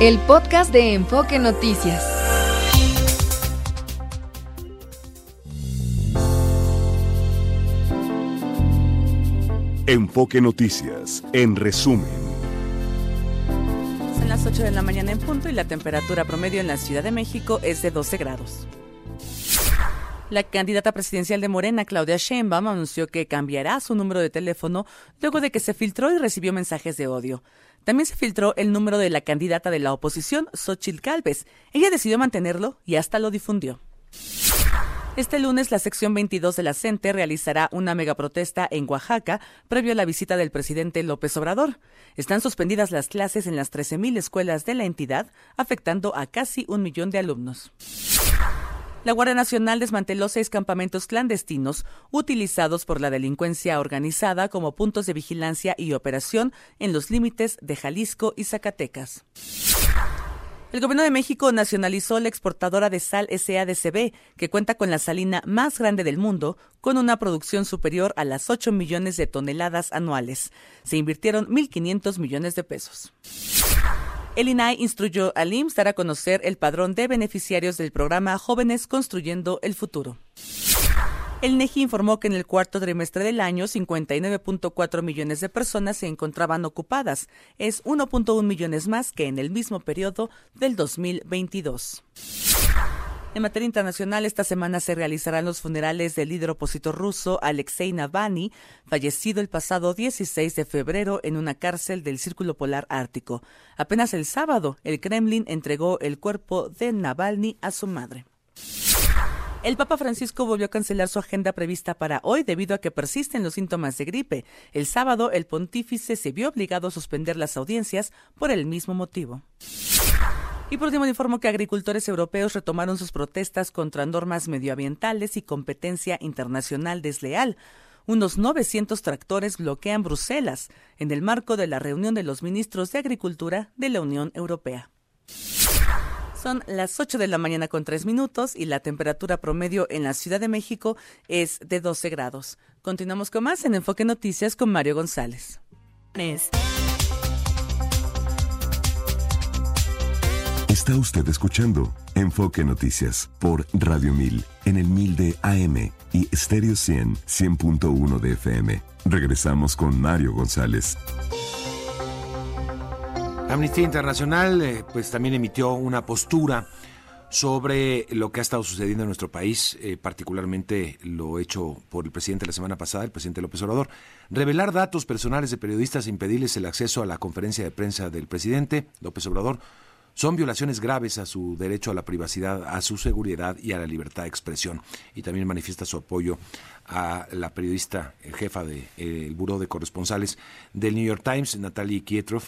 el podcast de Enfoque Noticias. Enfoque Noticias, en resumen. Son las 8 de la mañana en punto y la temperatura promedio en la Ciudad de México es de 12 grados. La candidata presidencial de Morena, Claudia Sheinbaum, anunció que cambiará su número de teléfono luego de que se filtró y recibió mensajes de odio. También se filtró el número de la candidata de la oposición, Xochitl Calves. Ella decidió mantenerlo y hasta lo difundió. Este lunes, la sección 22 de la CENTE realizará una megaprotesta en Oaxaca previo a la visita del presidente López Obrador. Están suspendidas las clases en las 13.000 escuelas de la entidad, afectando a casi un millón de alumnos. La Guardia Nacional desmanteló seis campamentos clandestinos utilizados por la delincuencia organizada como puntos de vigilancia y operación en los límites de Jalisco y Zacatecas. El Gobierno de México nacionalizó la exportadora de sal SADCB, que cuenta con la salina más grande del mundo, con una producción superior a las 8 millones de toneladas anuales. Se invirtieron 1.500 millones de pesos. El INAI instruyó al IMSS dar a conocer el padrón de beneficiarios del programa Jóvenes Construyendo el Futuro. El NEGI informó que en el cuarto trimestre del año 59.4 millones de personas se encontraban ocupadas. Es 1.1 millones más que en el mismo periodo del 2022. En materia internacional, esta semana se realizarán los funerales del líder opositor ruso Alexei Navalny, fallecido el pasado 16 de febrero en una cárcel del Círculo Polar Ártico. Apenas el sábado, el Kremlin entregó el cuerpo de Navalny a su madre. El Papa Francisco volvió a cancelar su agenda prevista para hoy debido a que persisten los síntomas de gripe. El sábado, el pontífice se vio obligado a suspender las audiencias por el mismo motivo. Y por último, informo que agricultores europeos retomaron sus protestas contra normas medioambientales y competencia internacional desleal. Unos 900 tractores bloquean Bruselas en el marco de la reunión de los ministros de Agricultura de la Unión Europea. Son las 8 de la mañana con 3 minutos y la temperatura promedio en la Ciudad de México es de 12 grados. Continuamos con más en Enfoque Noticias con Mario González. Está usted escuchando Enfoque Noticias por Radio 1000 en el 1000 de AM y Stereo 100 100.1 de FM. Regresamos con Mario González. Amnistía Internacional eh, pues también emitió una postura sobre lo que ha estado sucediendo en nuestro país, eh, particularmente lo hecho por el presidente la semana pasada, el presidente López Obrador. Revelar datos personales de periodistas e impedirles el acceso a la conferencia de prensa del presidente López Obrador son violaciones graves a su derecho a la privacidad, a su seguridad y a la libertad de expresión. Y también manifiesta su apoyo a la periodista eh, jefa del de, Buró de Corresponsales del New York Times, Natalie Kietrov.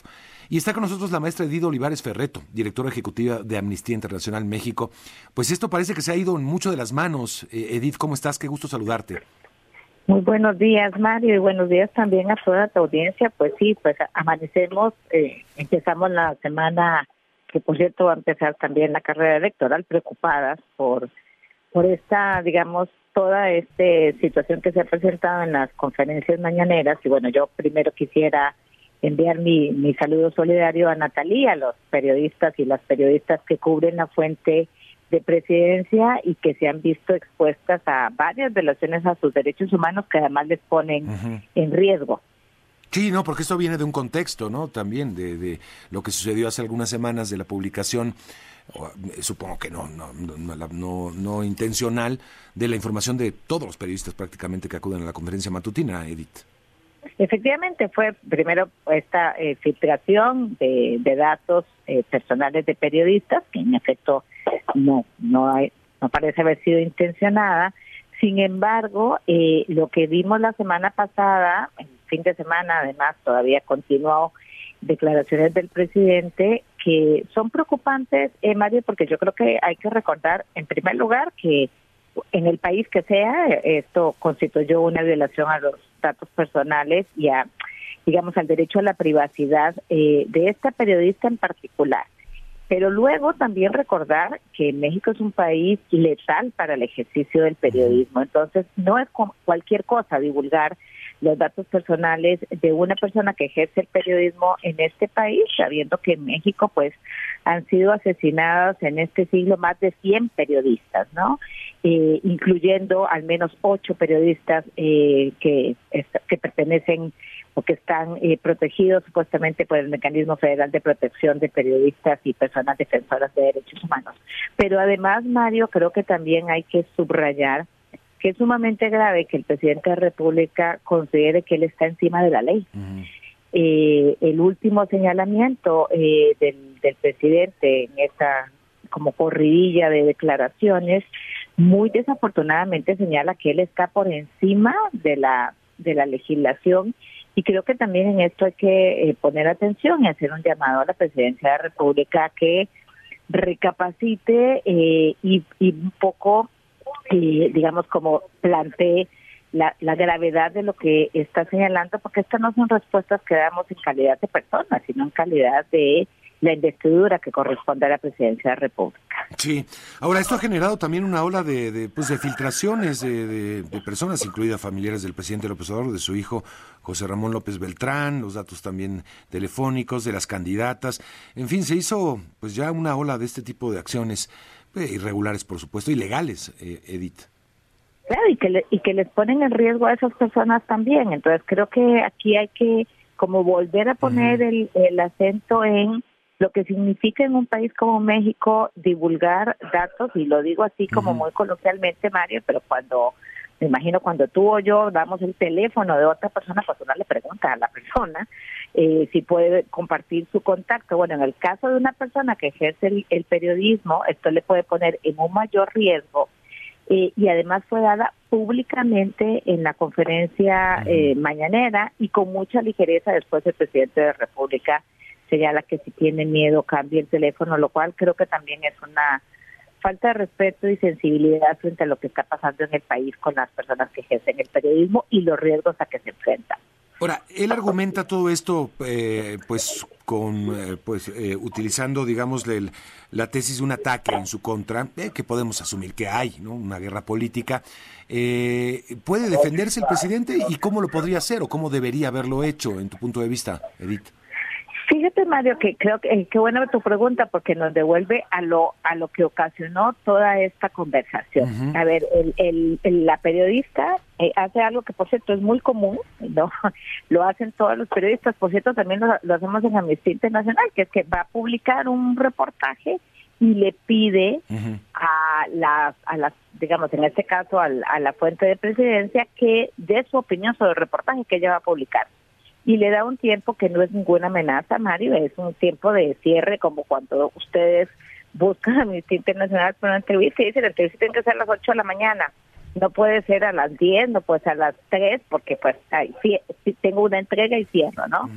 Y está con nosotros la maestra Edith Olivares Ferreto, directora ejecutiva de Amnistía Internacional México. Pues esto parece que se ha ido en mucho de las manos. Eh, Edith, ¿cómo estás? Qué gusto saludarte. Muy buenos días, Mario, y buenos días también a toda tu audiencia. Pues sí, pues amanecemos, eh, empezamos la semana que por cierto va a empezar también la carrera electoral, preocupadas por, por esta, digamos, toda esta situación que se ha presentado en las conferencias mañaneras. Y bueno, yo primero quisiera enviar mi, mi saludo solidario a Natalia, a los periodistas y las periodistas que cubren la fuente de presidencia y que se han visto expuestas a varias violaciones a sus derechos humanos que además les ponen en riesgo. Sí, no, porque esto viene de un contexto, ¿no? También de, de lo que sucedió hace algunas semanas de la publicación, eh, supongo que no, no, no, no, intencional, de la información de todos los periodistas prácticamente que acuden a la conferencia matutina, Edith. Efectivamente, fue primero esta eh, filtración de, de datos eh, personales de periodistas, que en efecto no, no, hay, no parece haber sido intencionada. Sin embargo, eh, lo que vimos la semana pasada, fin de semana, además, todavía continuó declaraciones del presidente que son preocupantes, eh, Mario, porque yo creo que hay que recordar, en primer lugar, que en el país que sea, esto constituyó una violación a los datos personales y a, digamos, al derecho a la privacidad eh, de esta periodista en particular. Pero luego también recordar que México es un país letal para el ejercicio del periodismo. Entonces, no es cualquier cosa divulgar los datos personales de una persona que ejerce el periodismo en este país, sabiendo que en México pues han sido asesinados en este siglo más de 100 periodistas, ¿no? Eh, incluyendo al menos ocho periodistas eh, que, que pertenecen o que están eh, protegidos supuestamente por el Mecanismo Federal de Protección de Periodistas y Personas Defensoras de Derechos Humanos. Pero además, Mario, creo que también hay que subrayar que es sumamente grave que el presidente de la República considere que él está encima de la ley. Eh, el último señalamiento eh, del, del presidente en esta como corridilla de declaraciones muy desafortunadamente señala que él está por encima de la de la legislación y creo que también en esto hay que eh, poner atención y hacer un llamado a la presidencia de la República que recapacite y, y un poco digamos como plantee la, la gravedad de lo que está señalando, porque estas no son respuestas que damos en calidad de personas, sino en calidad de la investidura que corresponde a la presidencia de la República. Sí, ahora esto ha generado también una ola de, de, pues de filtraciones de, de, personas, incluidas familiares del presidente López Obrador, de su hijo José Ramón López Beltrán, los datos también telefónicos de las candidatas, en fin, se hizo pues ya una ola de este tipo de acciones irregulares, por supuesto, ilegales, eh, Edith. Claro, y que, y que les ponen en riesgo a esas personas también. Entonces creo que aquí hay que como volver a poner el, el acento en lo que significa en un país como México divulgar datos, y lo digo así como muy coloquialmente, Mario, pero cuando, me imagino cuando tú o yo damos el teléfono de otra persona, pues uno le pregunta a la persona eh, si puede compartir su contacto. Bueno, en el caso de una persona que ejerce el periodismo, esto le puede poner en un mayor riesgo eh, y además fue dada públicamente en la conferencia eh, mañanera y con mucha ligereza después el presidente de la República señala que si tiene miedo cambie el teléfono, lo cual creo que también es una falta de respeto y sensibilidad frente a lo que está pasando en el país con las personas que ejercen el periodismo y los riesgos a que se enfrentan. Ahora, él argumenta todo esto, eh, pues, con, eh, pues, eh, utilizando, digamos, la tesis de un ataque en su contra, que podemos asumir que hay, ¿no? Una guerra política. ¿Puede defenderse el presidente y cómo lo podría hacer o cómo debería haberlo hecho, en tu punto de vista, Edith? Fíjate Mario que creo que qué buena tu pregunta porque nos devuelve a lo a lo que ocasionó toda esta conversación. A ver, el, el, la periodista eh, hace algo que por cierto es muy común, no lo hacen todos los periodistas, por cierto también lo, hacemos en Amnistía Internacional, que es que va a publicar un reportaje y le pide a las a las digamos en este caso a la fuente de presidencia que dé su opinión sobre el reportaje que ella va a publicar y le da un tiempo que no es ninguna amenaza, Mario, es un tiempo de cierre como cuando ustedes buscan a Amnistía Internacional para una entrevista y dicen la entrevista tiene que ser a las 8 de la mañana, no puede ser a las 10, no puede ser a las 3 porque pues ay, tengo una entrega y cierro, ¿no?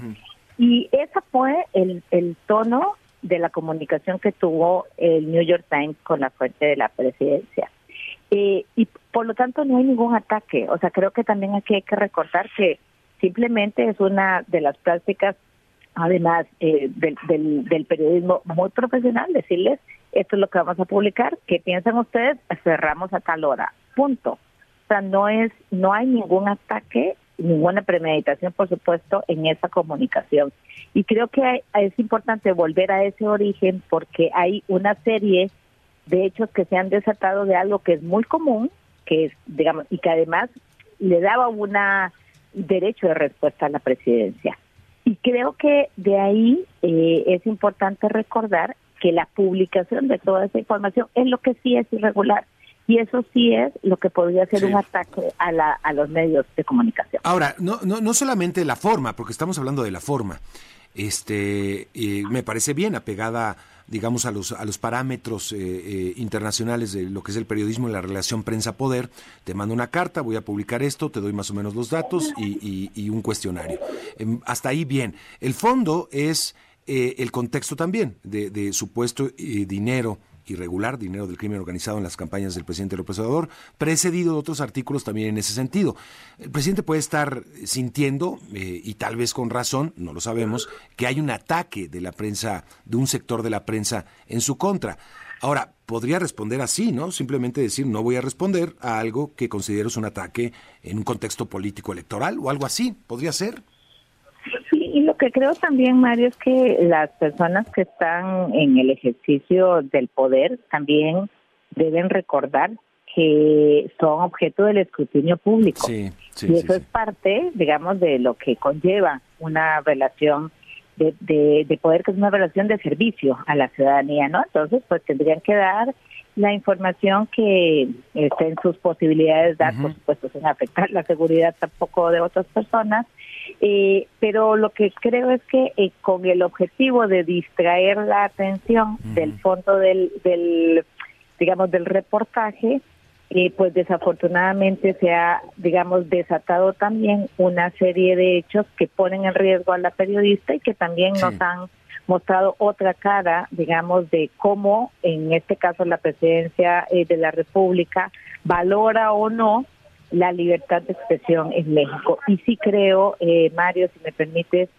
Y ese fue el, el tono de la comunicación que tuvo el New York Times con la fuente de la presidencia. Eh, y por lo tanto no hay ningún ataque. O sea, creo que también aquí hay que recordar que Simplemente es una de las prácticas, además eh, del, del, periodismo muy profesional, decirles, esto es lo que vamos a publicar, ¿qué piensan ustedes? Cerramos a tal hora, punto. O sea, no, es, no hay ningún ataque, ninguna premeditación, por supuesto, en esa comunicación. Y creo que es importante volver a ese origen porque hay una serie de hechos que se han desatado de algo que es muy común, que es, digamos, y que además le daba una derecho de respuesta a la presidencia. Y creo que de ahí eh, es importante recordar que la publicación de toda esa información es lo que sí es irregular. Y eso sí es lo que podría ser un ataque a, la, a los medios de comunicación. Ahora, no, no, no solamente la forma, porque estamos hablando de la forma. Este, me parece bien apegada digamos, a los, a los parámetros eh, eh, internacionales de lo que es el periodismo y la relación prensa-poder. Te mando una carta, voy a publicar esto, te doy más o menos los datos y, un cuestionario. Em, hasta ahí bien. El fondo es eh, el contexto también de, de supuesto dinero irregular, dinero del crimen organizado en las campañas del presidente López Obrador, precedido de otros artículos también en ese sentido. El presidente puede estar sintiendo, eh, y tal vez con razón, no lo sabemos, que hay un ataque de la prensa, de un sector de la prensa en su contra. Ahora, podría responder así, ¿no? Simplemente decir, no voy a responder a algo que considero es un ataque en un contexto político electoral o algo así, podría ser. Sí, y lo que creo también, Mario, es que las personas que están en el ejercicio del poder también deben recordar que son objeto del escrutinio público. y eso es parte, digamos, de lo que conlleva una relación de, de, poder, que es una relación de servicio a la ciudadanía, ¿no? Entonces, pues tendrían que dar la información que esté en sus posibilidades dar, por supuesto, sin afectar la seguridad tampoco de otras personas. Eh, pero lo que creo es que eh, con el objetivo de distraer la atención del fondo del, del, digamos, del reportaje, eh, pues desafortunadamente se ha, digamos, desatado también una serie de hechos que ponen en riesgo a la periodista y que también nos han mostrado otra cara, digamos, de cómo en este caso la presidencia eh, de la República valora o no la libertad de expresión en México. Y sí creo, eh, Mario, si me permites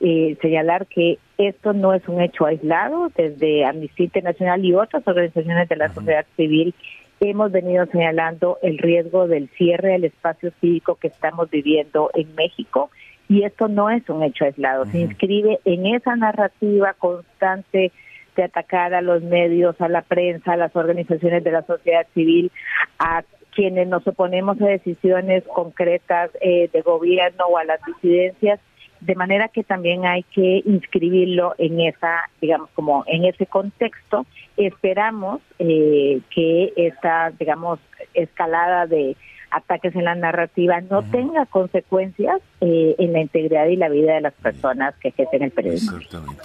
eh, señalar que esto no es un hecho aislado, desde Amnistía Internacional y otras organizaciones de la sociedad civil. Hemos venido señalando el riesgo del cierre del espacio cívico que estamos viviendo en México y esto no es un hecho aislado, se inscribe en esa narrativa constante de atacar a los medios, a la prensa, a las organizaciones de la sociedad civil, a quienes nos oponemos a decisiones concretas eh, de gobierno o a las disidencias, de manera que también hay que inscribirlo en esa, digamos, como en ese contexto. Esperamos eh, que esta, digamos, escalada de ataques en la narrativa no tenga consecuencias eh, en la integridad y la vida de las personas que ejercen el periodismo. Exactamente.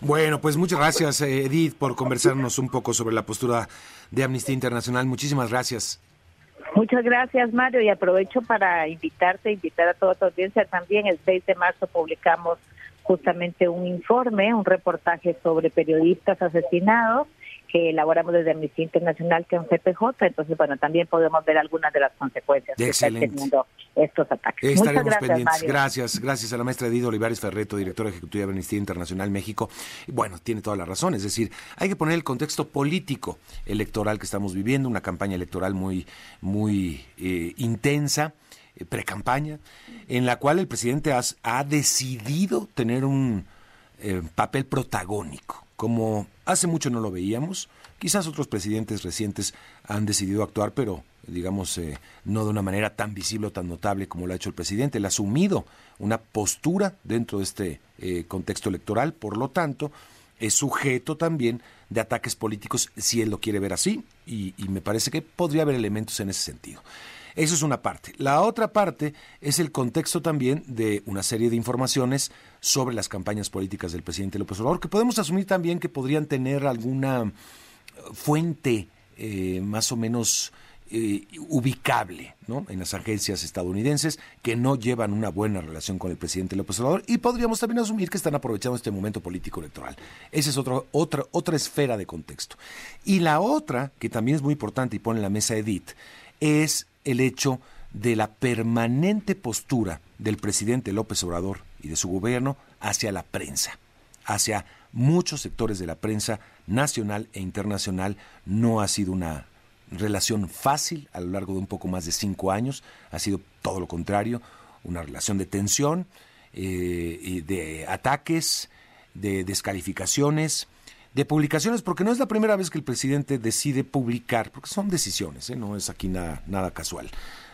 Bueno, pues muchas gracias, eh, Edith, por conversarnos un poco sobre la postura de Amnistía Internacional. Muchísimas gracias. Muchas gracias, Mario, y aprovecho para invitarte, invitar a toda tu audiencia. También el 6 de marzo publicamos justamente un informe, un reportaje sobre periodistas asesinados que elaboramos desde Amnistía Internacional que es un CPJ, entonces bueno, también podemos ver algunas de las consecuencias que están teniendo estos ataques. Estaremos gracias, pendientes. Gracias, gracias a la maestra Edith Olivares Ferreto, directora ejecutiva de Amnistía Internacional México. Bueno, tiene toda la razón, es decir, hay que poner el contexto político electoral que estamos viviendo, una campaña electoral muy, muy eh, intensa eh, pre-campaña, en la cual el presidente ha decidido tener un eh, papel protagónico como hace mucho no lo veíamos. Quizás otros presidentes recientes han decidido actuar, pero digamos, eh, no de una manera tan visible o tan notable como lo ha hecho el presidente. Él ha asumido una postura dentro de este eh, contexto electoral, por lo tanto, es sujeto también de ataques políticos si él lo quiere ver así, y me parece que podría haber elementos en ese sentido. Eso es una parte. La otra parte es el contexto también de una serie de informaciones sobre las campañas políticas del presidente López Obrador, que podemos asumir también que podrían tener alguna eh, fuente eh, más o menos eh, ubicable ¿no? en las agencias estadounidenses que no llevan una buena relación con el presidente López Obrador y podríamos también asumir que están aprovechando este momento político electoral. Esa es otra, otra, otra esfera de contexto. Y la otra, que también es muy importante y pone en la mesa Edith, es el hecho de la permanente postura del presidente López Obrador y de su gobierno hacia la prensa, hacia muchos sectores de la prensa nacional e internacional. No ha sido una relación fácil a lo largo de un poco más de cinco años, ha sido todo lo contrario, una relación de tensión, eh, de ataques, de descalificaciones, de publicaciones, porque no es la primera vez que el presidente decide publicar, porque son decisiones, ¿eh? no es aquí nada, casual,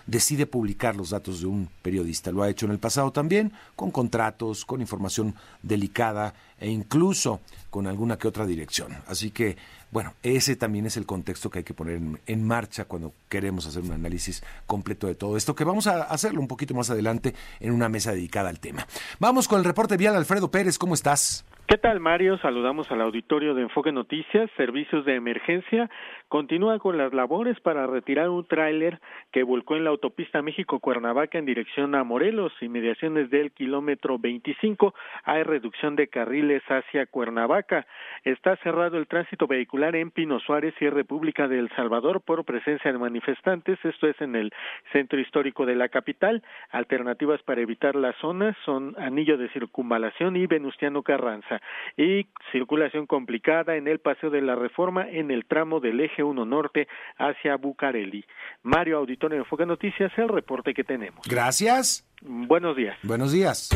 decide publicar los datos de un periodista. Lo ha hecho en el pasado también, con contratos, con información delicada e incluso con alguna que otra dirección. Así que, bueno, ese también es el contexto que hay que poner en, en, marcha cuando queremos hacer un análisis completo de todo esto, que vamos a hacerlo un poquito más adelante en una mesa dedicada al tema. Vamos con el reporte vial, Alfredo Pérez, ¿cómo estás? ¿Qué tal, Mario? Saludamos al auditorio de Enfoque Noticias, Servicios de Emergencia. Continúa con las labores para retirar un tráiler que volcó en la autopista México-Cuernavaca en dirección a Morelos, inmediaciones del kilómetro 25. Hay reducción de carriles hacia Cuernavaca. Está cerrado el tránsito vehicular en Pino Suárez y República de El Salvador por presencia de manifestantes. Esto es en el centro histórico de la capital. Alternativas para evitar la zona son Anillo de Circunvalación y Venustiano Carranza y circulación complicada en el Paseo de la Reforma en el tramo del eje 1 norte hacia Bucareli. Mario Auditorio de Enfoque Noticias, el reporte que tenemos. Gracias. Buenos días. Buenos días.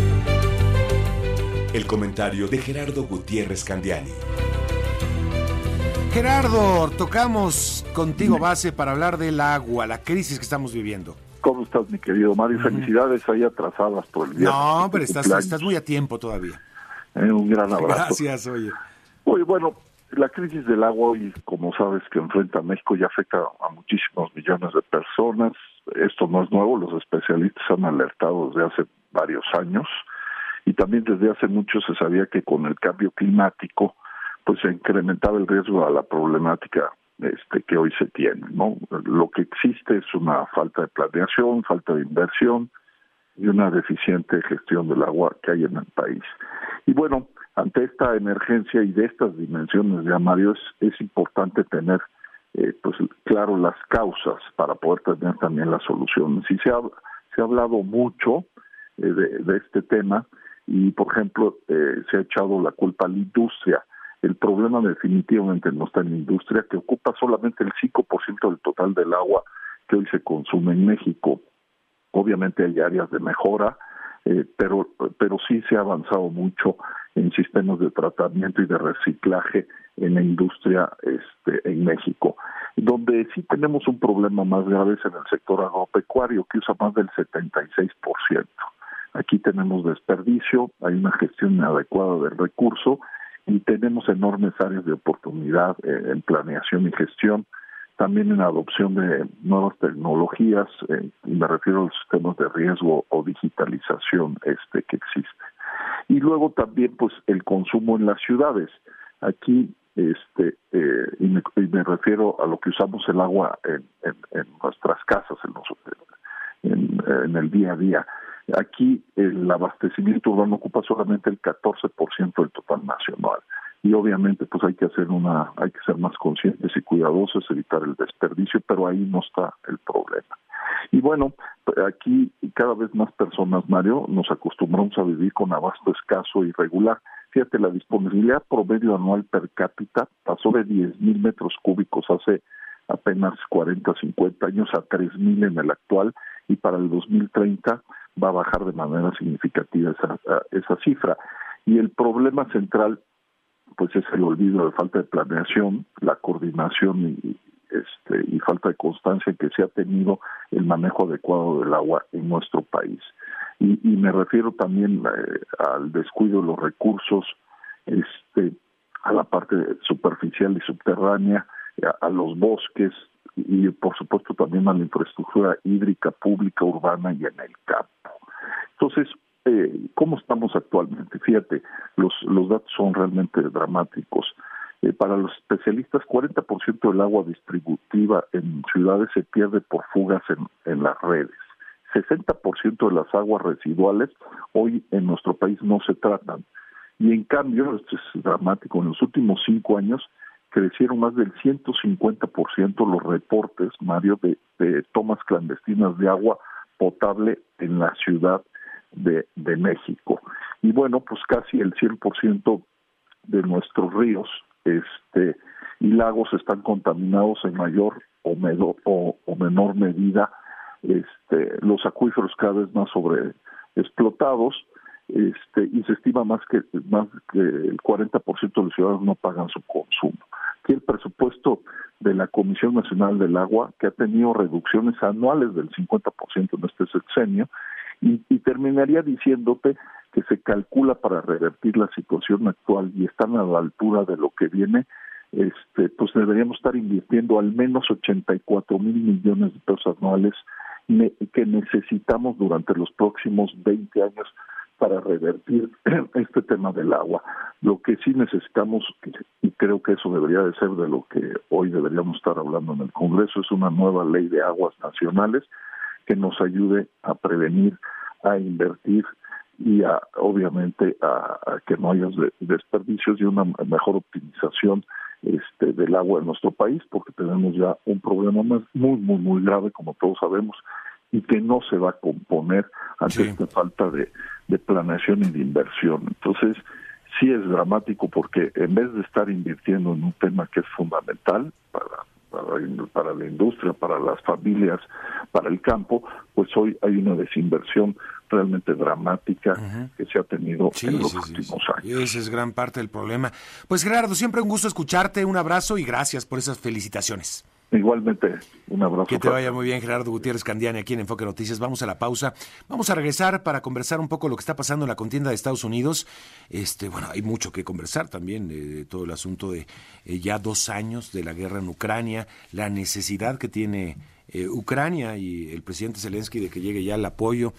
El comentario de Gerardo Gutiérrez Candiani. Gerardo, tocamos contigo base para hablar del agua, la crisis que estamos viviendo. ¿Cómo estás, mi querido Mario? Felicidades ahí atrasadas por el día. No, pero estás, estás, muy a tiempo todavía. Eh, un gran abrazo. Gracias, oye. Oye, bueno, la crisis del agua hoy, como sabes, que enfrenta a México ya afecta a muchísimos millones de personas. Esto no es nuevo, los especialistas han alertado desde hace varios años y también desde hace mucho se sabía que con el cambio climático pues se incrementaba el riesgo a la problemática este, que hoy se tiene. ¿no? Lo que existe es una falta de planeación, falta de inversión y una deficiente gestión del agua que hay en el país. Y bueno, ante esta emergencia y de estas dimensiones ya Mario es, importante tener eh, pues claro las causas para poder tener también las soluciones. Y se ha se ha hablado mucho eh, de, este tema. Y por ejemplo eh, se ha echado la culpa a la industria. El problema definitivamente no está en la industria que ocupa solamente el 5% del total del agua que hoy se consume en México. Obviamente hay áreas de mejora eh, pero pero sí se ha avanzado mucho en sistemas de tratamiento y de reciclaje en la industria este, en México. Donde sí tenemos un problema más grave es en el sector agropecuario, que usa más del 76%. Aquí tenemos desperdicio, hay una gestión inadecuada del recurso y tenemos enormes áreas de oportunidad eh, en planeación y gestión, también en adopción de nuevas tecnologías, eh, me refiero a los sistemas de riesgo o digitalización este que existe. Y luego también pues el consumo en las ciudades. Aquí este eh, y, me, me, refiero a lo que usamos el agua en, en, nuestras casas en, en, en, el día a día. Aquí el abastecimiento urbano ocupa solamente el 14% del total nacional y obviamente pues hay que hacer una hay que ser más conscientes y cuidadosos evitar el desperdicio pero ahí no está el problema y bueno, aquí cada vez más personas, Mario, nos acostumbramos a vivir con abasto escaso y regular. Fíjate, la disponibilidad promedio anual per cápita pasó de 10 mil metros cúbicos hace apenas 40, 50 años a 3 mil en el actual y para el 2030 va a bajar de manera significativa esa, esa cifra. Y el problema central pues es el olvido de falta de planeación, la coordinación y, este, y falta de constancia que se ha tenido el manejo adecuado del agua en nuestro país. Y, me refiero también eh, al descuido de los recursos, este, a la parte superficial y subterránea, a los bosques y por supuesto también a la infraestructura hídrica pública, urbana y en el campo. Entonces, eh, ¿cómo estamos actualmente? Fíjate, los, los datos son realmente dramáticos. Eh, para los especialistas, 40% del agua distributiva en ciudades se pierde por fugas en, en las redes. 60% de las aguas residuales hoy en nuestro país no se tratan. Y en cambio, esto es dramático, en los últimos cinco años crecieron más del 150% los reportes, Mario, de, tomas clandestinas de agua potable en la ciudad de, México. Y bueno, pues casi el 100% de nuestros ríos este y lagos están contaminados en mayor o, o, menor medida este los acuíferos cada vez más sobreexplotados este y se estima más que más que el 40% de los ciudadanos no pagan su consumo. Aquí el presupuesto de la Comisión Nacional del Agua, que ha tenido reducciones anuales del 50% en este sexenio, y, y terminaría diciéndote que se calcula para revertir la situación actual y están a la altura de lo que viene, este, pues deberíamos estar invirtiendo al menos 84 mil millones de pesos anuales que necesitamos durante los próximos 20 años para revertir este tema del agua. Lo que sí necesitamos, y creo que eso debería de ser de lo que hoy deberíamos estar hablando en el Congreso, es una nueva ley de aguas nacionales que nos ayude a prevenir, a invertir y a, obviamente a, que no haya desperdicios y una mejor optimización este, del agua en nuestro país, porque tenemos ya un problema más muy, muy, muy grave, como todos sabemos, y que no se va a componer ante esta falta de, de planeación y de inversión. Entonces, sí es dramático porque en vez de estar invirtiendo en un tema que es fundamental para para, la industria, para las familias, para el campo, pues hoy hay una desinversión realmente dramática que se ha tenido en los últimos años. Esa es gran parte del problema. Pues Gerardo, siempre un gusto escucharte, un abrazo y gracias por esas felicitaciones. Igualmente, un abrazo. Que te vaya muy bien, Gerardo Gutiérrez Candiani, aquí en Enfoque Noticias. Vamos a la pausa. Vamos a regresar para conversar un poco lo que está pasando en la contienda de Estados Unidos. Este, bueno, hay mucho que conversar también de, todo el asunto de eh, ya dos años de la guerra en Ucrania, la necesidad que tiene eh, Ucrania y el presidente Zelensky de que llegue ya el apoyo,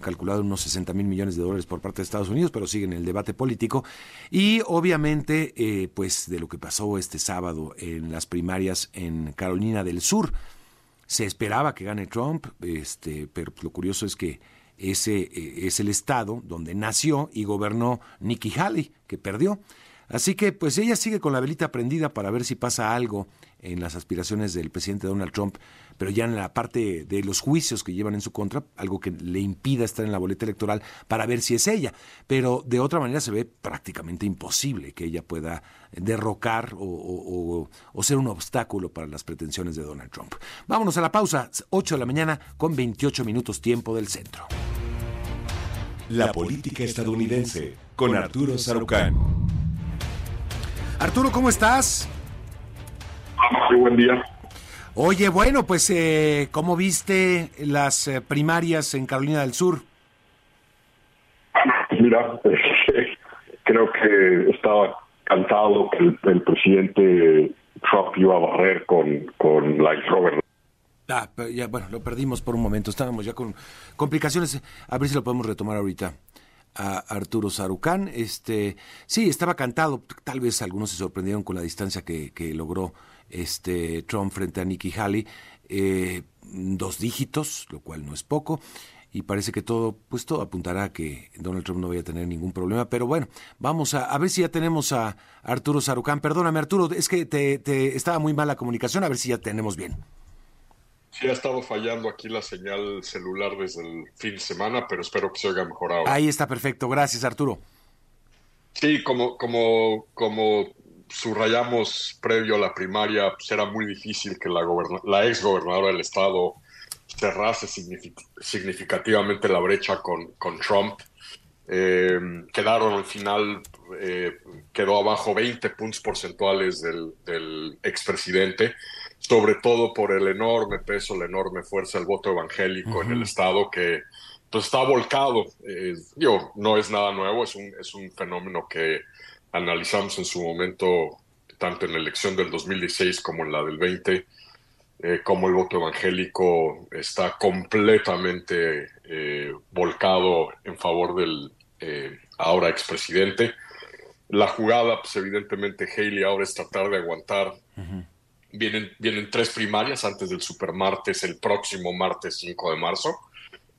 calculado unos 60 mil millones de dólares por parte de Estados Unidos, pero sigue en el debate político. Y obviamente, eh, pues de lo que pasó este sábado en las primarias en Carolina del Sur. Se esperaba que gane Trump, este, pero lo curioso es que ese eh, es el estado donde nació y gobernó Nikki Haley, que perdió. Así que pues ella sigue con la velita prendida para ver si pasa algo en las aspiraciones del presidente Donald Trump, pero ya en la parte de los juicios que llevan en su contra, algo que le impida estar en la boleta electoral para ver si es ella. Pero de otra manera se ve prácticamente imposible que ella pueda derrocar o, ser un obstáculo para las pretensiones de Donald Trump. Vámonos a la pausa, 8 de la mañana con 28 minutos tiempo del centro. La política estadounidense con Arturo Sarucán. Arturo, ¿cómo estás? Muy buen día. Oye, bueno, pues, eh, ¿cómo viste las eh, primarias en Carolina del Sur? Mira, creo que estaba cantado que el, presidente Trump iba a barrer con, con la exgobernadora. Ah, ya, bueno, lo perdimos por un momento. Estábamos ya con complicaciones. A ver si lo podemos retomar ahorita a Arturo Sarucán. Este, sí, estaba cantado. Tal vez algunos se sorprendieron con la distancia que, logró este Trump frente a Nikki Haley. Eh, dos dígitos, lo cual no es poco. Y parece que todo, pues todo apuntará a que Donald Trump no vaya a tener ningún problema. Pero bueno, vamos a, a ver si ya tenemos a Arturo Sarucán. Perdóname, Arturo, es que te, te estaba muy mal la comunicación. A ver si ya tenemos bien. Sí, ha estado fallando aquí la señal celular desde el fin de semana, pero espero que se oiga mejor ahora. Ahí está perfecto. Gracias, Arturo. Sí, como, como, como subrayamos previo a la primaria, pues era muy difícil que la, la ex gobernadora del estado cerrase significativamente la brecha con, con Trump. Eh, quedaron al final, eh, quedó abajo 20 puntos porcentuales del, del expresidente sobre todo por el enorme peso, la enorme fuerza del voto evangélico en el Estado que pues, está volcado. Eh, no es nada nuevo, es un, es un fenómeno que analizamos en su momento, tanto en la elección del 2016 como en la del 20, eh, como el voto evangélico está completamente eh, volcado en favor del eh, ahora expresidente. La jugada, pues evidentemente Haley ahora es tratar de aguantar Vienen, vienen tres primarias antes del supermartes, el próximo martes 5 de marzo.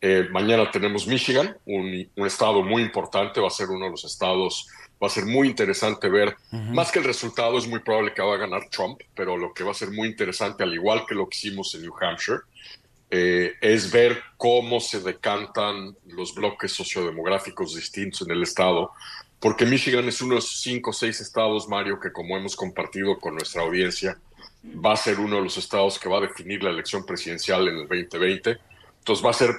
Eh, mañana tenemos Michigan, un, estado muy importante, va a ser uno de los estados, va a ser muy interesante ver, más que el resultado, es muy probable que va a ganar Trump, pero lo que va a ser muy interesante, al igual que lo que hicimos en New Hampshire, eh, es ver cómo se decantan los bloques sociodemográficos distintos en el estado, porque Michigan es uno de los cinco o seis estados, Mario, que como hemos compartido con nuestra audiencia, va a ser uno de los estados que va a definir la elección presidencial en el 2020. Entonces va a ser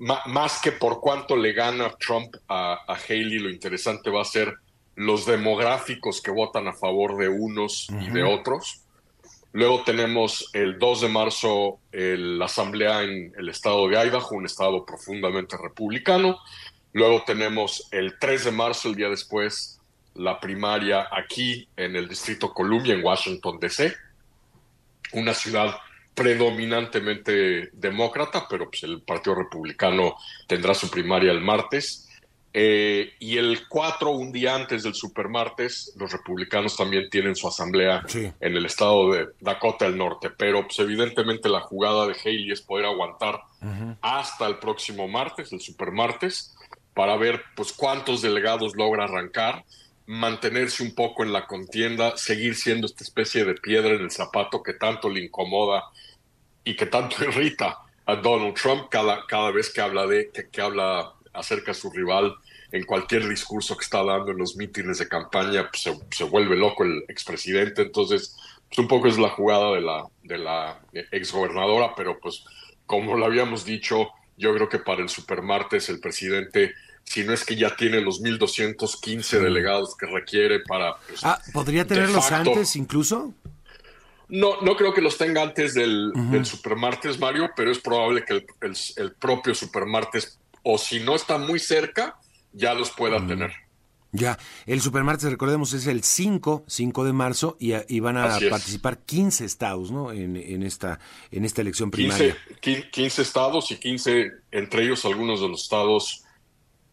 más que por cuánto le gana Trump a, Haley, lo interesante va a ser los demográficos que votan a favor de unos y de otros. Luego tenemos el 2 de marzo la asamblea en el estado de Idaho, un estado profundamente republicano. Luego tenemos el 3 de marzo, el día después, la primaria aquí en el Distrito Columbia, en Washington, D.C una ciudad predominantemente demócrata, pero pues el Partido Republicano tendrá su primaria el martes. Eh, y el 4, un día antes del supermartes, los republicanos también tienen su asamblea en el estado de Dakota del Norte. Pero pues, evidentemente la jugada de Haley es poder aguantar hasta el próximo martes, el supermartes, para ver pues cuántos delegados logra arrancar mantenerse un poco en la contienda, seguir siendo esta especie de piedra en el zapato que tanto le incomoda y que tanto irrita a Donald Trump cada, cada vez que habla de que, habla acerca de su rival en cualquier discurso que está dando en los mítines de campaña, pues, se, se, vuelve loco el expresidente. Entonces, pues un poco es la jugada de la, de la exgobernadora, pero pues como lo habíamos dicho, yo creo que para el supermartes el presidente si no es que ya tiene los 1.215 delegados que requiere para... Pues, ah, ¿podría tenerlos antes incluso? No, no creo que los tenga antes del, supermartes, Mario, pero es probable que el, propio supermartes, o si no está muy cerca, ya los pueda tener. Ya, el supermartes, recordemos, es el 5, 5 de marzo y, van a participar 15 estados, ¿no? En, esta, en esta elección primaria. 15, 15 estados y 15, entre ellos algunos de los estados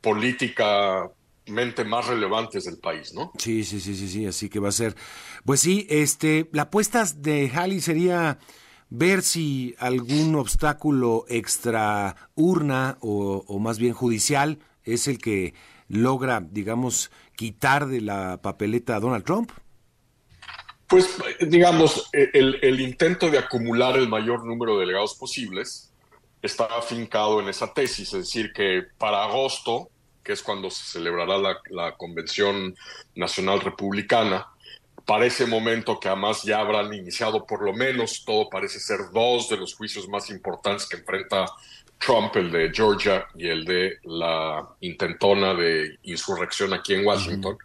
políticamente más relevantes del país, ¿no? Sí, sí, sí, sí, sí, así que va a ser. Pues sí, este, la apuesta de Halley sería ver si algún obstáculo extra urna o, más bien judicial es el que logra, digamos, quitar de la papeleta a Donald Trump. Pues, digamos, el, el, intento de acumular el mayor número de delegados posibles está afincado en esa tesis, es decir, que para agosto que es cuando se celebrará la, Convención Nacional Republicana. Para ese momento que además ya habrán iniciado por lo menos, todo parece ser dos de los juicios más importantes que enfrenta Trump, el de Georgia y el de la intentona de insurrección aquí en Washington,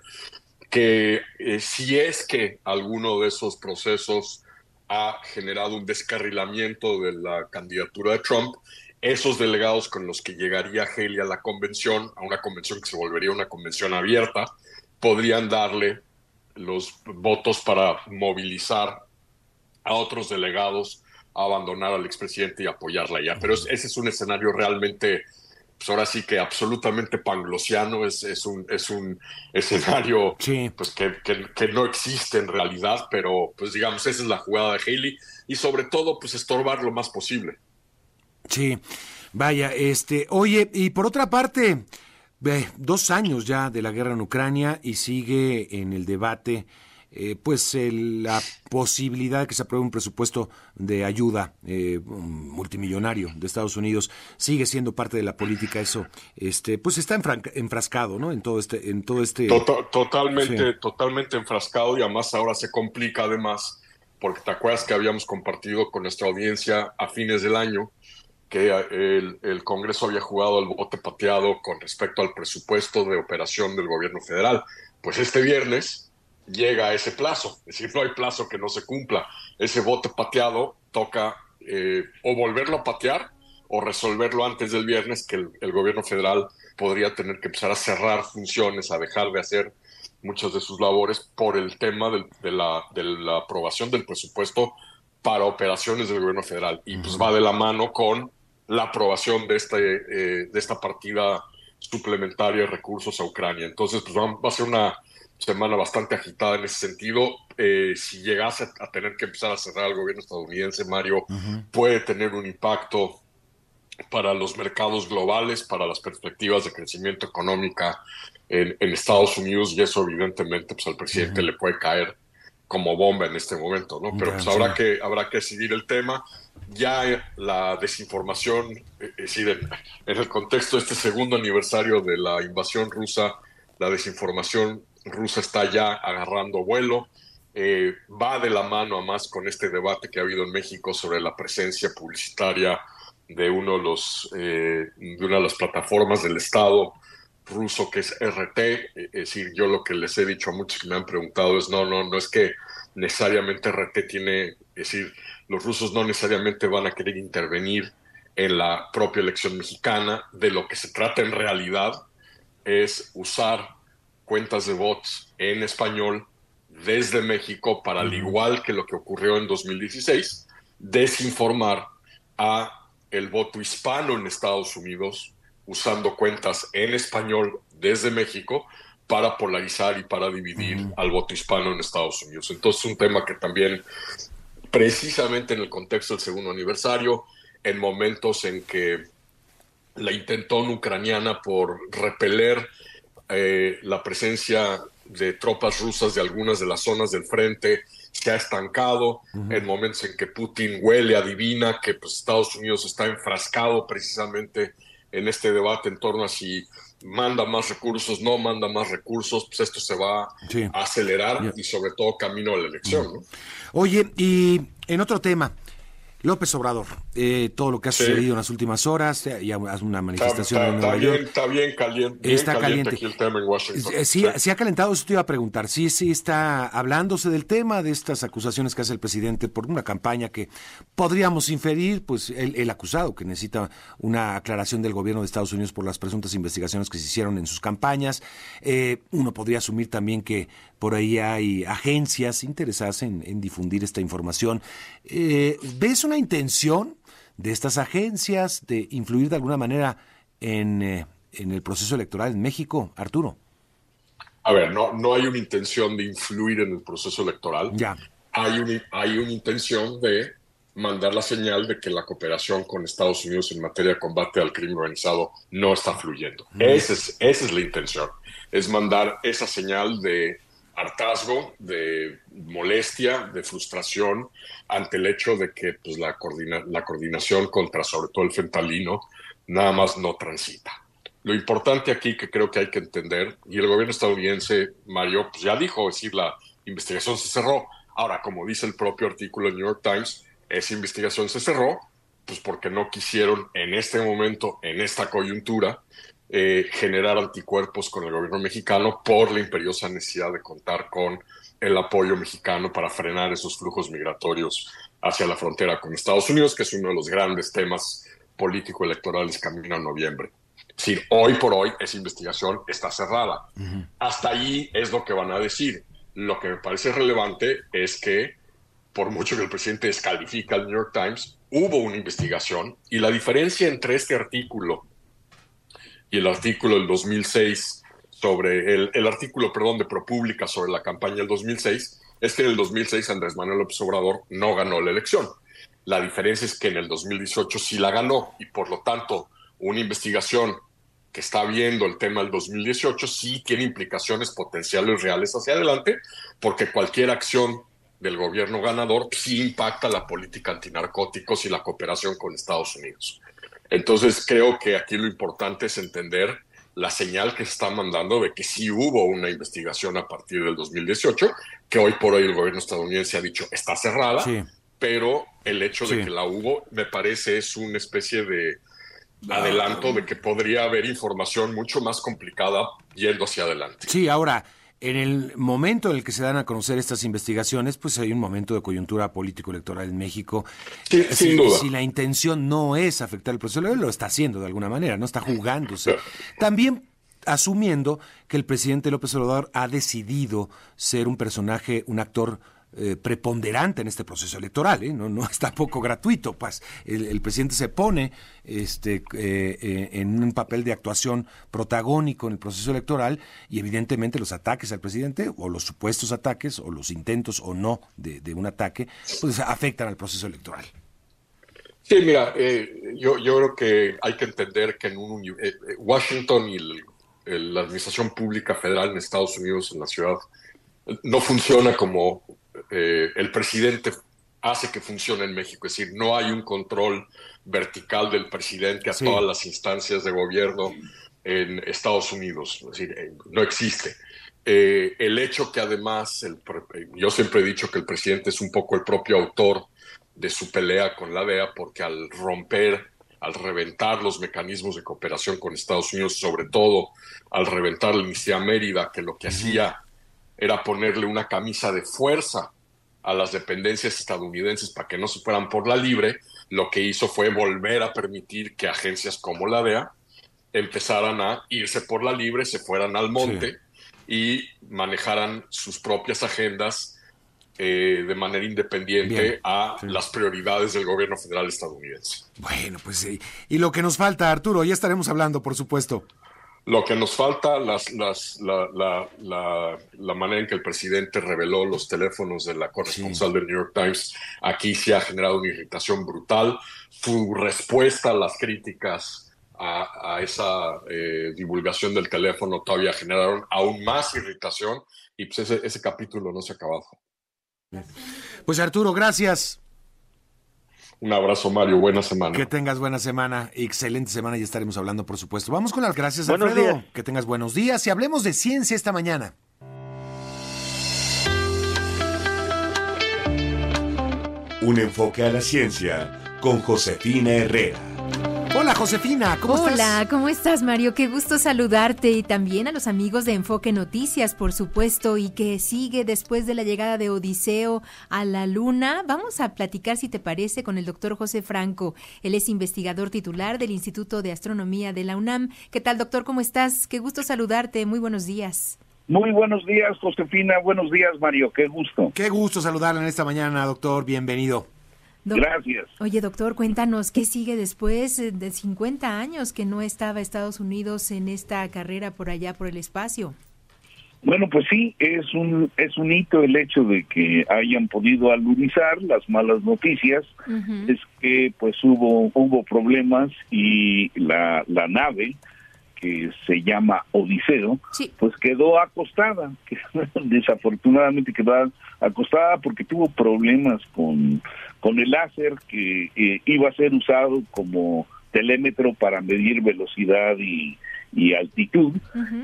que eh, si es que alguno de esos procesos ha generado un descarrilamiento de la candidatura de Trump, esos delegados con los que llegaría Haley a la convención, a una convención que se volvería una convención abierta, podrían darle los votos para movilizar a otros delegados a abandonar al expresidente y apoyarla ya. Pero ese es un escenario realmente, pues ahora sí que absolutamente panglosiano, es, es, un, es un escenario pues que, que, no existe en realidad, pero pues digamos, esa es la jugada de Haley y sobre todo pues estorbar lo más posible. Sí, vaya, este, oye, y por otra parte, dos años ya de la guerra en Ucrania y sigue en el debate, eh, pues la posibilidad de que se apruebe un presupuesto de ayuda eh, multimillonario de Estados Unidos. Sigue siendo parte de la política eso. Este pues está enfrascado no en todo este en todo este totalmente totalmente enfrascado y además ahora se complica además porque te acuerdas que habíamos compartido con nuestra audiencia a fines del año que el, Congreso había jugado al bote pateado con respecto al presupuesto de operación del gobierno federal. Pues este viernes llega ese plazo, es decir, no hay plazo que no se cumpla. Ese bote pateado toca eh, o volverlo a patear o resolverlo antes del viernes, que el, gobierno federal podría tener que empezar a cerrar funciones, a dejar de hacer muchas de sus labores por el tema de, la, de la aprobación del presupuesto para operaciones del gobierno federal. Y pues va de la mano con la aprobación de, este, eh, de esta partida suplementaria de recursos a Ucrania. Entonces, pues va, a ser una semana bastante agitada en ese sentido. Eh, si llegase a tener que empezar a cerrar el gobierno estadounidense, Mario, puede tener un impacto para los mercados globales, para las perspectivas de crecimiento económica en, Estados Unidos y eso evidentemente pues al presidente le puede caer como bomba en este momento, ¿no? Pero pues habrá que, habrá que seguir el tema ya la desinformación, es decir, en, el contexto de este segundo aniversario de la invasión rusa, la desinformación rusa está ya agarrando vuelo. Eh, va de la mano a más con este debate que ha habido en México sobre la presencia publicitaria de uno de los eh, de una de las plataformas del Estado ruso que es RT. Es decir, yo lo que les he dicho a muchos que me han preguntado es no, no, no es que necesariamente RT tiene, es decir, los rusos no necesariamente van a querer intervenir en la propia elección mexicana. De lo que se trata en realidad es usar cuentas de bots en español desde México para, al igual que lo que ocurrió en 2016, desinformar a el voto hispano en Estados Unidos usando cuentas en español desde México para polarizar y para dividir al voto hispano en Estados Unidos. Entonces, un tema que también precisamente en el contexto del segundo aniversario, en momentos en que la intentón ucraniana por repeler eh, la presencia de tropas rusas de algunas de las zonas del frente se ha estancado, en momentos en que Putin huele, adivina que pues, Estados Unidos está enfrascado precisamente en este debate en torno a si manda más recursos, no manda más recursos, pues esto se va a acelerar y sobre todo camino a la elección. ¿no? Oye, y en otro tema, López Obrador, eh, todo lo que ha sucedido en las últimas horas, ya hace una manifestación en Nueva York. está bien caliente. Está caliente, Aquí el tema en Washington. Eh, sí, sí, ha calentado, eso te iba a preguntar. Sí, sí está hablándose del tema de estas acusaciones que hace el presidente por una campaña que podríamos inferir, pues el, acusado que necesita una aclaración del gobierno de Estados Unidos por las presuntas investigaciones que se hicieron en sus campañas. Eh, uno podría asumir también que por ahí hay agencias interesadas en, en difundir esta información. ¿Ves una intención de estas agencias de influir de alguna manera en, eh, en el proceso electoral en México, Arturo? A ver, no, no hay una intención de influir en el proceso electoral. Ya. Hay, un, hay una intención de mandar la señal de que la cooperación con Estados Unidos en materia de combate al crimen organizado no está fluyendo. Esa, es, esa es la intención. Es mandar esa señal de hartazgo, de molestia, de frustración ante el hecho de que pues, la, la coordinación contra sobre todo el fentalino nada más no transita. Lo importante aquí que creo que hay que entender, y el gobierno estadounidense, Mario, pues ya dijo, es decir, la investigación se cerró. Ahora, como dice el propio artículo del New York Times, esa investigación se cerró, pues porque no quisieron en este momento, en esta coyuntura, eh, generar anticuerpos con el gobierno mexicano por la imperiosa necesidad de contar con el apoyo mexicano para frenar esos flujos migratorios hacia la frontera con Estados Unidos, que es uno de los grandes temas político-electorales camino a noviembre. Es hoy por hoy esa investigación está cerrada. Hasta ahí es lo que van a decir. Lo que me parece relevante es que, por mucho que el presidente descalifica al New York Times, hubo una investigación y la diferencia entre este artículo y el artículo del 2006 sobre el, el artículo, perdón, de ProPública sobre la campaña del 2006 es que en el 2006 Andrés Manuel López Obrador no ganó la elección. La diferencia es que en el 2018 sí la ganó y por lo tanto una investigación que está viendo el tema del 2018 sí tiene implicaciones potenciales reales hacia adelante, porque cualquier acción del gobierno ganador sí impacta la política antinarcóticos y la cooperación con Estados Unidos. Entonces creo que aquí lo importante es entender la señal que se está mandando de que sí hubo una investigación a partir del 2018, que hoy por hoy el gobierno estadounidense ha dicho está cerrada, pero el hecho de que la hubo me parece es una especie de adelanto de que podría haber información mucho más complicada yendo hacia adelante. Sí, ahora en el momento en el que se dan a conocer estas investigaciones, pues hay un momento de coyuntura político-electoral en México. Sí, si, sin duda. si, la intención no es afectar el proceso, lo está haciendo de alguna manera, no está jugándose. También asumiendo que el presidente López Obrador ha decidido ser un personaje, un actor eh, preponderante en este proceso electoral, ¿eh? no, no es tampoco gratuito, pues el, presidente se pone este, eh, en un papel de actuación protagónico en el proceso electoral y evidentemente los ataques al presidente o los supuestos ataques o los intentos o no de, un ataque, pues afectan al proceso electoral. Sí, mira, yo, creo que hay que entender que en un, Washington y la Administración Pública Federal en Estados Unidos, en la ciudad, no funciona como eh, el presidente hace que funcione en México. Es decir, no hay un control vertical del presidente a todas las instancias de gobierno en Estados Unidos. Es decir, eh, no existe. Eh, el hecho que además, yo siempre he dicho que el presidente es un poco el propio autor de su pelea con la DEA, porque al romper, al reventar los mecanismos de cooperación con Estados Unidos, sobre todo al reventar la Amnistía Mérida, que lo que hacía era ponerle una camisa de fuerza a las dependencias estadounidenses para que no se fueran por la libre, lo que hizo fue volver a permitir que agencias como la DEA empezaran a irse por la libre, se fueran al monte y manejaran sus propias agendas eh, de manera independiente a las prioridades del gobierno federal estadounidense. Bueno, pues sí. Y lo que nos falta, Arturo, ya estaremos hablando, por supuesto. Lo que nos falta, las, las, la, la, la, manera en que el presidente reveló los teléfonos de la corresponsal del New York Times, aquí se ha generado una irritación brutal. Su respuesta a las críticas a, a esa eh, divulgación del teléfono todavía generaron aún más irritación y pues ese, ese capítulo no se ha acabado. Pues Arturo, gracias. Un abrazo, Mario. Buena semana. Que tengas buena semana. Excelente semana y estaremos hablando, por supuesto. Vamos con las gracias, Buenos Alfredo. días. Que tengas buenos días y hablemos de ciencia esta mañana. Un enfoque a la ciencia con Josefina Herrera. Hola, Josefina, ¿cómo Hola, estás? ¿cómo estás, Mario? Qué gusto saludarte y también a los amigos de Enfoque Noticias, por supuesto, y que sigue después de la llegada de Odiseo a la Luna. Vamos a platicar, si te parece, con el doctor José Franco. Él es investigador titular del Instituto de Astronomía de la UNAM. ¿Qué tal, doctor? ¿Cómo estás? Qué gusto saludarte. Muy buenos días. Muy buenos días, Josefina. Buenos días, Mario. Qué gusto. Qué gusto saludarla en esta mañana, doctor. Bienvenido. Gracias. Oye, doctor, cuéntanos, ¿qué sigue después eh, de 50 años que no estaba Estados Unidos en esta carrera por allá, por el espacio? Bueno, pues sí, es un es un hito el hecho de que hayan podido alunizar. Las malas noticias es que pues hubo hubo problemas y la la nave que se llama Odiseo, Sí. pues quedó acostada, que desafortunadamente quedó acostada porque tuvo problemas con, con el láser que eh, iba a ser usado como telémetro para medir velocidad y, y altitud.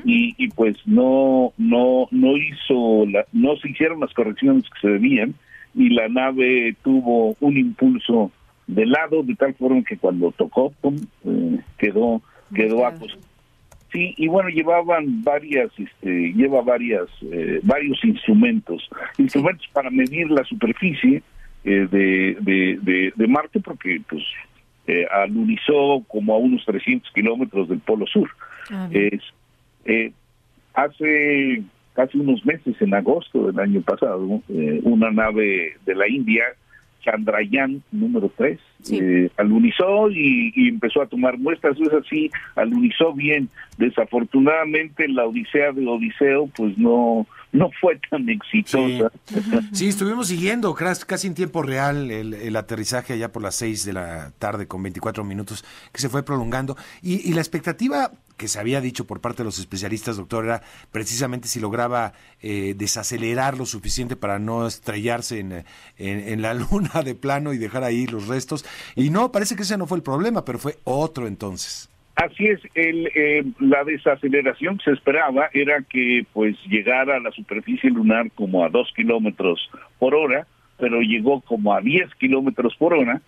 Y, y pues no no no hizo la- no se hicieron las correcciones que se debían y la nave tuvo un impulso de lado de tal forma que cuando tocó pum, eh, quedó quedó acostada Sí, y bueno, llevaban varias, este, lleva varias, eh, varios instrumentos, instrumentos para medir la superficie eh, de, de, de, de Marte, porque pues eh, alunizó como a unos 300 kilómetros del Polo Sur. Ah. Es, eh, hace casi unos meses, en agosto del año pasado, eh, una nave de la India, Chandrayaan número 3, Sí. eh, alunizó y, y empezó a tomar muestras. Es así, alunizó bien. Desafortunadamente, la odisea de Odiseo, pues no, no fue tan exitosa. Sí, estuvimos siguiendo casi en tiempo real el, el aterrizaje allá por las 6 de la tarde con 24 minutos que se fue prolongando. Y, y la expectativa que se había dicho por parte de los especialistas, doctor, era precisamente si lograba eh, desacelerar lo suficiente para no estrellarse en, en- la luna de plano y dejar ahí los restos. Y no, parece que ese no fue el problema, pero fue otro entonces. Así es, el, eh, la desaceleración que se esperaba era que pues llegara a la superficie lunar como a dos kilómetros por hora, pero llegó como a 10 kilómetros por hora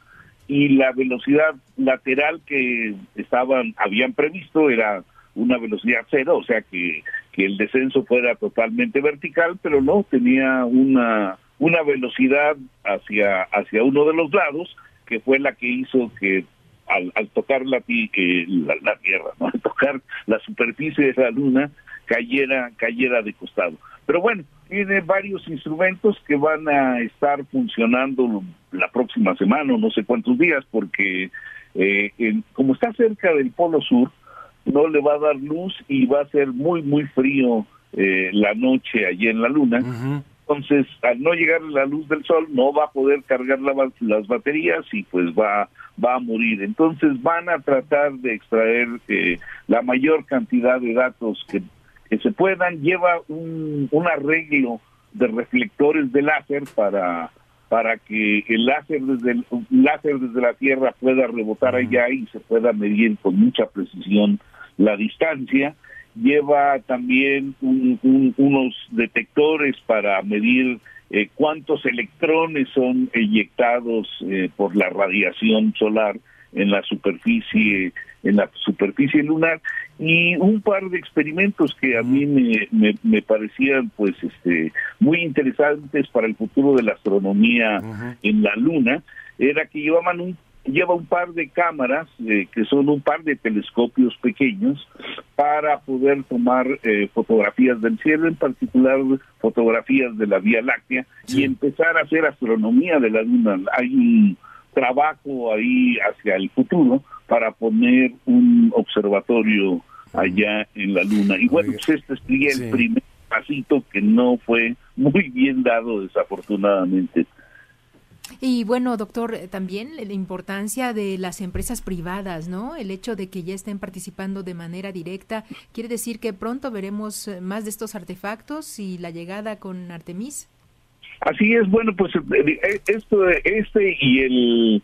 y la velocidad lateral que estaban habían previsto era una velocidad cero, o sea que, que el descenso fuera totalmente vertical, pero no tenía una una velocidad hacia hacia uno de los lados que fue la que hizo que al, al tocar la, eh, la, la tierra, ¿no? al tocar la superficie de la luna, cayera, cayera de costado. Pero bueno, tiene varios instrumentos que van a estar funcionando la próxima semana, o no sé cuántos días, porque eh, en- como está cerca del Polo Sur, no le va a dar luz y va a ser muy, muy frío eh, la noche allí en la luna. Entonces, al no llegar la luz del sol, no va a poder cargar la las baterías y pues va, va a morir. Entonces, van a tratar de extraer eh, la mayor cantidad de datos que, que se puedan. Lleva un, un arreglo de reflectores de láser para para que el láser desde el un láser desde la Tierra pueda rebotar allá y se pueda medir con mucha precisión la distancia lleva también un- un- unos detectores para medir eh, cuántos electrones son eyectados eh, por la radiación solar en la superficie en la superficie lunar y un par de experimentos que a mí me, me, me parecían pues este muy interesantes para el futuro de la astronomía en la luna era que llevaban un lleva un par de cámaras eh, que son un par de telescopios pequeños para poder tomar eh, fotografías del cielo, en particular fotografías de la Vía Láctea Sí. y empezar a hacer astronomía de la luna. Hay un trabajo ahí hacia el futuro para poner un observatorio allá en la luna. Y bueno, pues este sería Sí. el primer pasito que no fue muy bien dado desafortunadamente. Y bueno, doctor, eh, también la importancia de las empresas privadas, ¿no? El hecho de que ya estén participando de manera directa, quiere decir que pronto veremos eh, más de estos artefactos y la llegada con Artemis. Así es, bueno, pues eh, eh, esto, este y el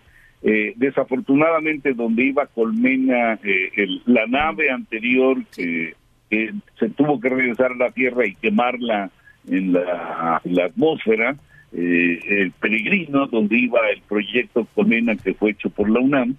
Eh, desafortunadamente, donde iba Colmena, eh, la nave anterior que se tuvo que regresar a la Tierra y quemarla en la, atmósfera, eh, el peregrino, donde iba el proyecto Colmena que fue hecho por la UNAM,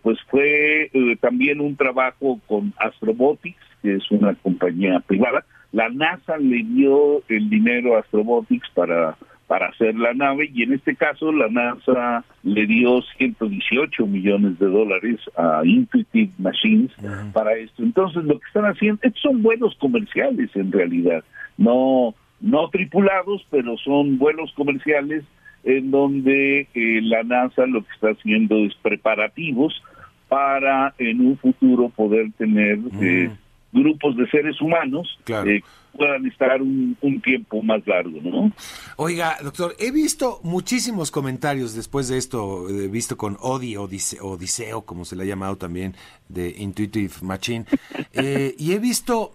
pues fue también un trabajo con Astrobotics, que es una compañía privada. La NASA le dio el dinero a Astrobotics para para hacer la nave y en este caso la NASA le dio 118 millones de dólares a Intuitive Machines para esto. Entonces lo que están haciendo son vuelos comerciales en realidad, no no tripulados, pero son vuelos comerciales en donde eh, la NASA lo que está haciendo es preparativos para en un futuro poder tener eh, grupos de seres humanos claro. Eh, puedan estar un, tiempo más largo, ¿no? Oiga, doctor, he visto muchísimos comentarios después de esto, he visto con Odi, Odiseo, Odiseo, como se le ha llamado también, de Intuitive Machine, eh, y he visto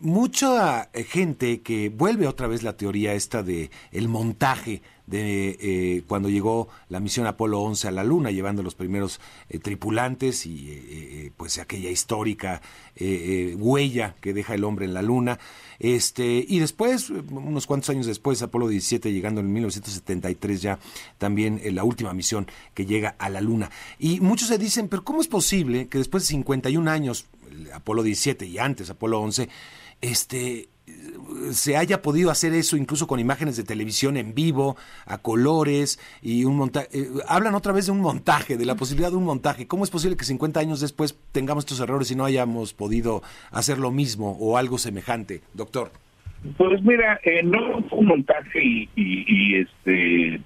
mucha gente que vuelve otra vez la teoría esta de el montaje de eh, cuando llegó la misión Apolo 11 a la Luna, llevando los primeros eh, tripulantes y eh, pues aquella histórica huella que deja el hombre en la Luna. Este, y después, unos cuantos años después, Apolo 17, llegando en 1973 ya, también la última misión que llega a la Luna. Y muchos se dicen, pero ¿cómo es posible que después de 51 años, Apolo 17 y antes Apolo 11, este, se haya podido hacer eso incluso con imágenes de televisión en vivo, a colores y un montaje. Eh, hablan otra vez de un montaje, de la posibilidad de un montaje. ¿Cómo es posible que 50 años después tengamos estos errores y no hayamos podido hacer lo mismo o algo semejante, doctor? Pues mira, eh, no fue un montaje y este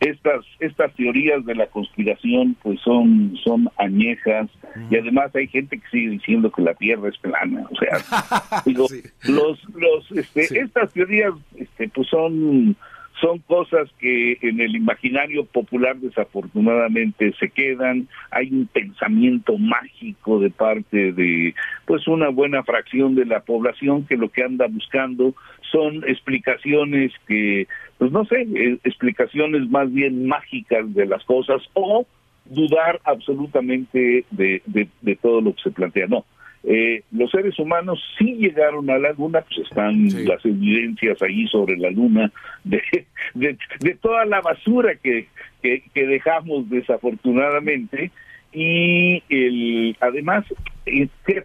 estas estas teorías de la conspiración pues son son añejas. Y además hay gente que sigue diciendo que la tierra es plana o sea digo los los este estas teorías este pues son son cosas que en el imaginario popular desafortunadamente se quedan, hay un pensamiento mágico de parte de pues una buena fracción de la población que lo que anda buscando son explicaciones que pues no sé, eh, explicaciones más bien mágicas de las cosas o dudar absolutamente de, de, todo lo que se plantea. No, eh, los seres humanos sí llegaron a la luna, pues están las evidencias ahí sobre la luna de, de, de toda la basura que, que, que, dejamos desafortunadamente. Y el además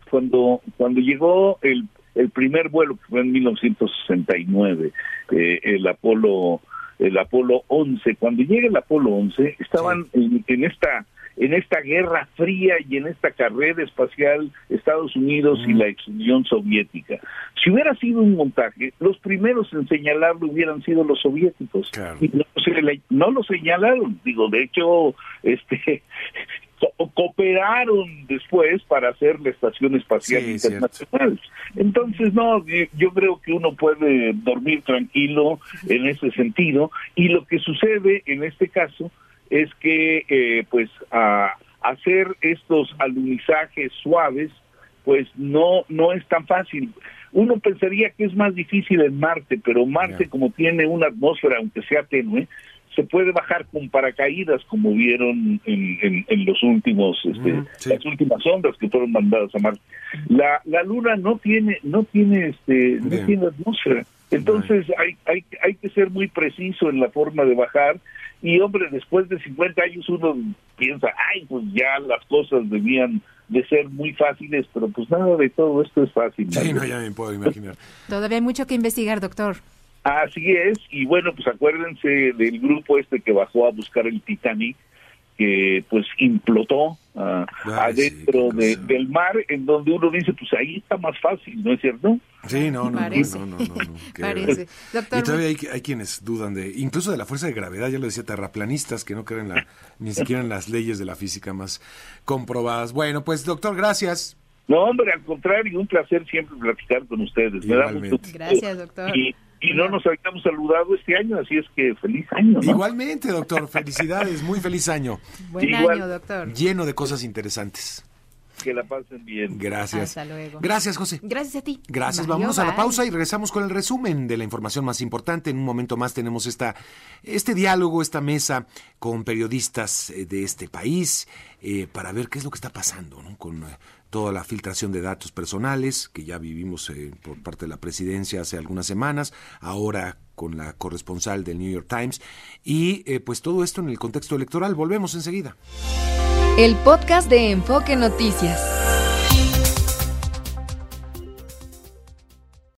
cuando cuando llegó el el primer vuelo que fue en 1969, eh, el Apolo el Apolo 11, cuando llega el Apolo 11, estaban en, esta en esta guerra fría y en esta carrera espacial Estados Unidos y la ex Unión Soviética. Si hubiera sido un montaje, los primeros en señalarlo hubieran sido los soviéticos. Y no, no lo señalaron. Digo, de hecho, este cooperaron después para hacer la Estación Espacial Internacional. Entonces, no, yo creo que uno puede dormir tranquilo en ese sentido y lo que sucede en este caso es que, eh, pues, a hacer estos alunizajes suaves, pues no, no es tan fácil. Uno pensaría que es más difícil en Marte, pero Marte como tiene una atmósfera, aunque sea tenue, se puede bajar con paracaídas como vieron en, en, los últimos este, las últimas ondas que fueron mandadas a Marte. La, la luna no tiene no tiene este no tiene atmósfera. Entonces hay, hay hay que ser muy preciso en la forma de bajar y hombre después de 50 años uno piensa ay pues ya las cosas debían de ser muy fáciles pero pues nada de todo esto es fácil sí no ya me puedo imaginar. Todavía hay mucho que investigar doctor. Así es, y bueno, pues acuérdense del grupo este que bajó a buscar el Titanic, que pues implotó uh, adentro del mar, en donde uno dice, pues ahí está más fácil, ¿no es cierto? Sí, no, no, Parece. no, no, no, no, Parece. Doctor, y todavía hay, hay, quienes dudan de, incluso de la fuerza de gravedad, ya lo decía, terraplanistas que no creen la, ni siquiera en las leyes de la física más comprobadas. Bueno, pues doctor, gracias. No, hombre, al contrario, un placer siempre platicar con ustedes. Gracias, doctor y no nos habíamos saludado este año, así es que feliz año. Igualmente, doctor, felicidades, muy feliz año. Buen año, doctor. Lleno de cosas interesantes. Que la pasen bien. Gracias. Hasta luego. Gracias, José. Gracias a ti. Gracias. Mario, Vámonos a la bye. pausa y regresamos con el resumen de la información más importante. En un momento más tenemos esta, este diálogo, esta mesa con periodistas eh, de este país eh, para ver qué es lo que está pasando ¿no? con eh, toda la filtración de datos personales que ya vivimos eh, por parte de la presidencia hace algunas semanas, ahora con la corresponsal del New York Times y eh, pues todo esto en el contexto electoral. Volvemos enseguida. El podcast de Enfoque Noticias.